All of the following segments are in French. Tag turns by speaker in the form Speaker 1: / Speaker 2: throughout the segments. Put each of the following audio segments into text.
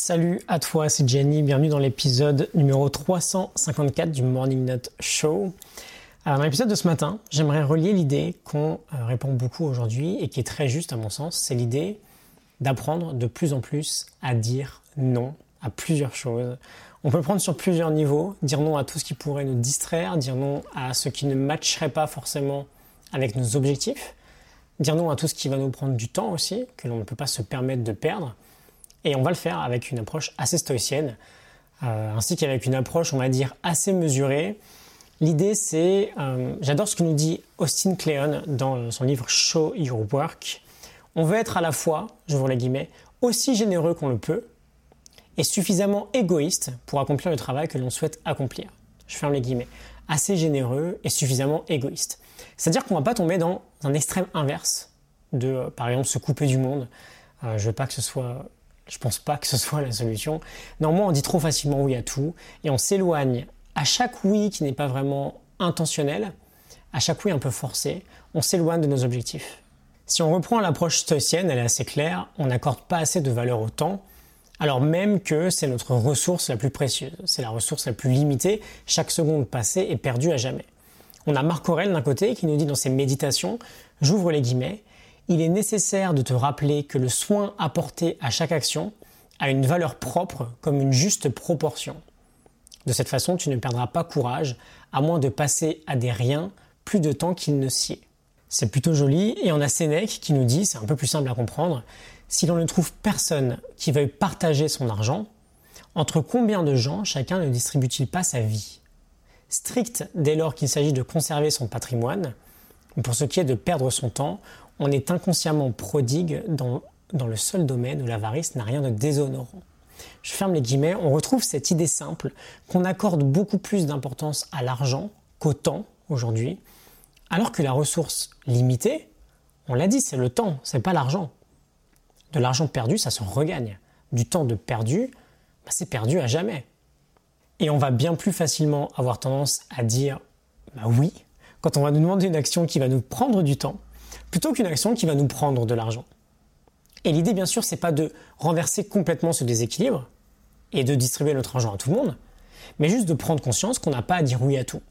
Speaker 1: Salut à toi, c'est Jenny, bienvenue dans l'épisode numéro 354 du Morning Note Show. Alors dans l'épisode de ce matin, j'aimerais relier l'idée qu'on euh, répond beaucoup aujourd'hui et qui est très juste à mon sens, c'est l'idée d'apprendre de plus en plus à dire non à plusieurs choses. On peut prendre sur plusieurs niveaux, dire non à tout ce qui pourrait nous distraire, dire non à ce qui ne matcherait pas forcément avec nos objectifs, dire non à tout ce qui va nous prendre du temps aussi, que l'on ne peut pas se permettre de perdre. Et on va le faire avec une approche assez stoïcienne, euh, ainsi qu'avec une approche, on va dire, assez mesurée. L'idée, c'est, euh, j'adore ce que nous dit Austin Kleon dans son livre Show Your Work. On veut être à la fois, je vous les guillemets, aussi généreux qu'on le peut, et suffisamment égoïste pour accomplir le travail que l'on souhaite accomplir. Je ferme les guillemets. Assez généreux et suffisamment égoïste. C'est-à-dire qu'on ne va pas tomber dans un extrême inverse de, euh, par exemple, se couper du monde. Euh, je veux pas que ce soit, je pense pas que ce soit la solution. Normalement, on dit trop facilement oui à tout et on s'éloigne à chaque oui qui n'est pas vraiment intentionnel, à chaque oui un peu forcé, on s'éloigne de nos objectifs. Si on reprend l'approche stoïcienne, elle est assez claire, on n'accorde pas assez de valeur au temps, alors même que c'est notre ressource la plus précieuse, c'est la ressource la plus limitée, chaque seconde passée est perdue à jamais. On a Marc Aurel d'un côté qui nous dit dans ses méditations, j'ouvre les guillemets, il est nécessaire de te rappeler que le soin apporté à chaque action a une valeur propre comme une juste proportion. De cette façon, tu ne perdras pas courage, à moins de passer à des riens plus de temps qu'il ne est. C'est plutôt joli, et on a Sénèque qui nous dit, c'est un peu plus simple à comprendre, si l'on ne trouve personne qui veuille partager son argent, entre combien de gens chacun ne distribue-t-il pas sa vie? Strict dès lors qu'il s'agit de conserver son patrimoine, pour ce qui est de perdre son temps, on est inconsciemment prodigue dans, le seul domaine où l'avarice n'a rien de déshonorant. Je ferme les guillemets, on retrouve cette idée simple qu'on accorde beaucoup plus d'importance à l'argent qu'au temps aujourd'hui, alors que la ressource limitée, on l'a dit, c'est le temps, c'est pas l'argent. De l'argent perdu, ça se regagne. Du temps de perdu, bah, c'est perdu à jamais. Et on va bien plus facilement avoir tendance à dire bah oui quand on va nous demander une action qui va nous prendre du temps plutôt qu'une action qui va nous prendre de l'argent. Et l'idée, bien sûr, c'est pas de renverser complètement ce déséquilibre et de distribuer notre argent à tout le monde, mais juste de prendre conscience qu'on n'a pas à dire oui à tout.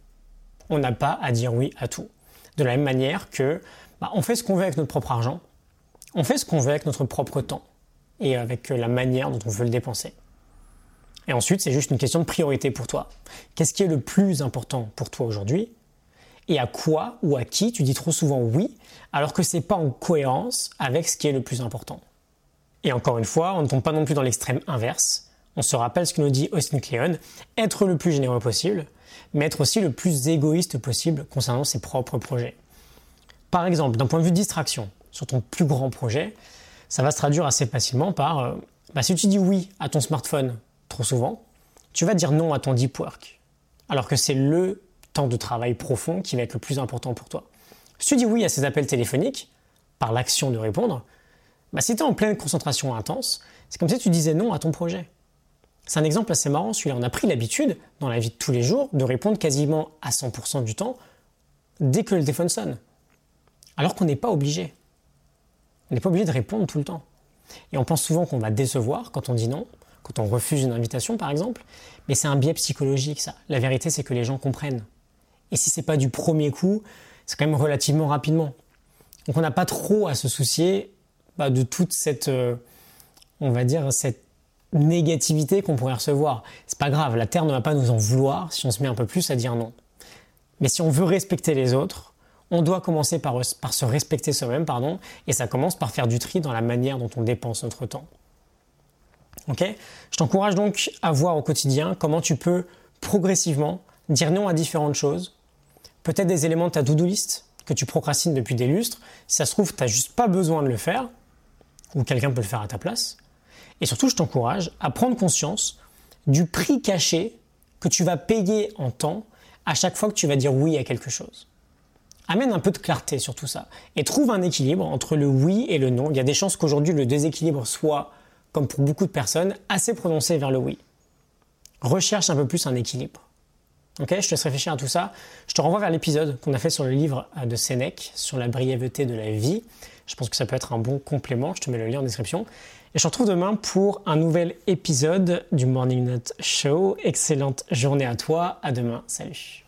Speaker 1: On n'a pas à dire oui à tout. De la même manière que bah, on fait ce qu'on veut avec notre propre argent, on fait ce qu'on veut avec notre propre temps et avec la manière dont on veut le dépenser. Et ensuite, c'est juste une question de priorité pour toi. Qu'est-ce qui est le plus important pour toi aujourd'hui Et à quoi ou à qui tu dis trop souvent oui alors que c'est pas en cohérence avec ce qui est le plus important. Et encore une fois, on ne tombe pas non plus dans l'extrême inverse. On se rappelle ce que nous dit Austin Kleon, être le plus généreux possible, mais être aussi le plus égoïste possible concernant ses propres projets. Par exemple, d'un point de vue distraction, sur ton plus grand projet, ça va se traduire assez facilement par euh, bah, si tu dis oui à ton smartphone trop souvent, tu vas dire non à ton deep work. Alors que c'est le temps de travail profond qui va être le plus important pour toi. Si tu dis oui à ces appels téléphoniques, par l'action de répondre, bah, si tu es en pleine concentration intense, c'est comme si tu disais non à ton projet. C'est un exemple assez marrant, celui-là. On a pris l'habitude, dans la vie de tous les jours, de répondre quasiment à 100% du temps dès que le téléphone sonne. Alors qu'on n'est pas obligé. On n'est pas obligé de répondre tout le temps. Et on pense souvent qu'on va décevoir quand on dit non, quand on refuse une invitation par exemple, mais c'est un biais psychologique ça. La vérité c'est que les gens comprennent. Et si c'est pas du premier coup, c'est quand même relativement rapidement. Donc on n'a pas trop à se soucier bah, de toute cette, euh, on va dire, cette négativité qu'on pourrait recevoir. C'est pas grave, la Terre ne va pas nous en vouloir si on se met un peu plus à dire non. Mais si on veut respecter les autres, on doit commencer par, par se respecter soi-même, pardon, et ça commence par faire du tri dans la manière dont on dépense notre temps. Ok? Je t'encourage donc à voir au quotidien comment tu peux progressivement dire non à différentes choses, peut-être des éléments de ta to-do que tu procrastines depuis des lustres. Si ça se trouve, tu n'as juste pas besoin de le faire, ou quelqu'un peut le faire à ta place. Et surtout, je t'encourage à prendre conscience du prix caché que tu vas payer en temps à chaque fois que tu vas dire oui à quelque chose. Amène un peu de clarté sur tout ça et trouve un équilibre entre le oui et le non. Il y a des chances qu'aujourd'hui le déséquilibre soit, comme pour beaucoup de personnes, assez prononcé vers le oui. Recherche un peu plus un équilibre. Ok, je te laisse réfléchir à tout ça. Je te renvoie vers l'épisode qu'on a fait sur le livre euh, de Sénèque, sur la brièveté de la vie. Je pense que ça peut être un bon complément. Je te mets le lien en description. Et je te retrouve demain pour un nouvel épisode du Morning Note Show. Excellente journée à toi. À demain. Salut.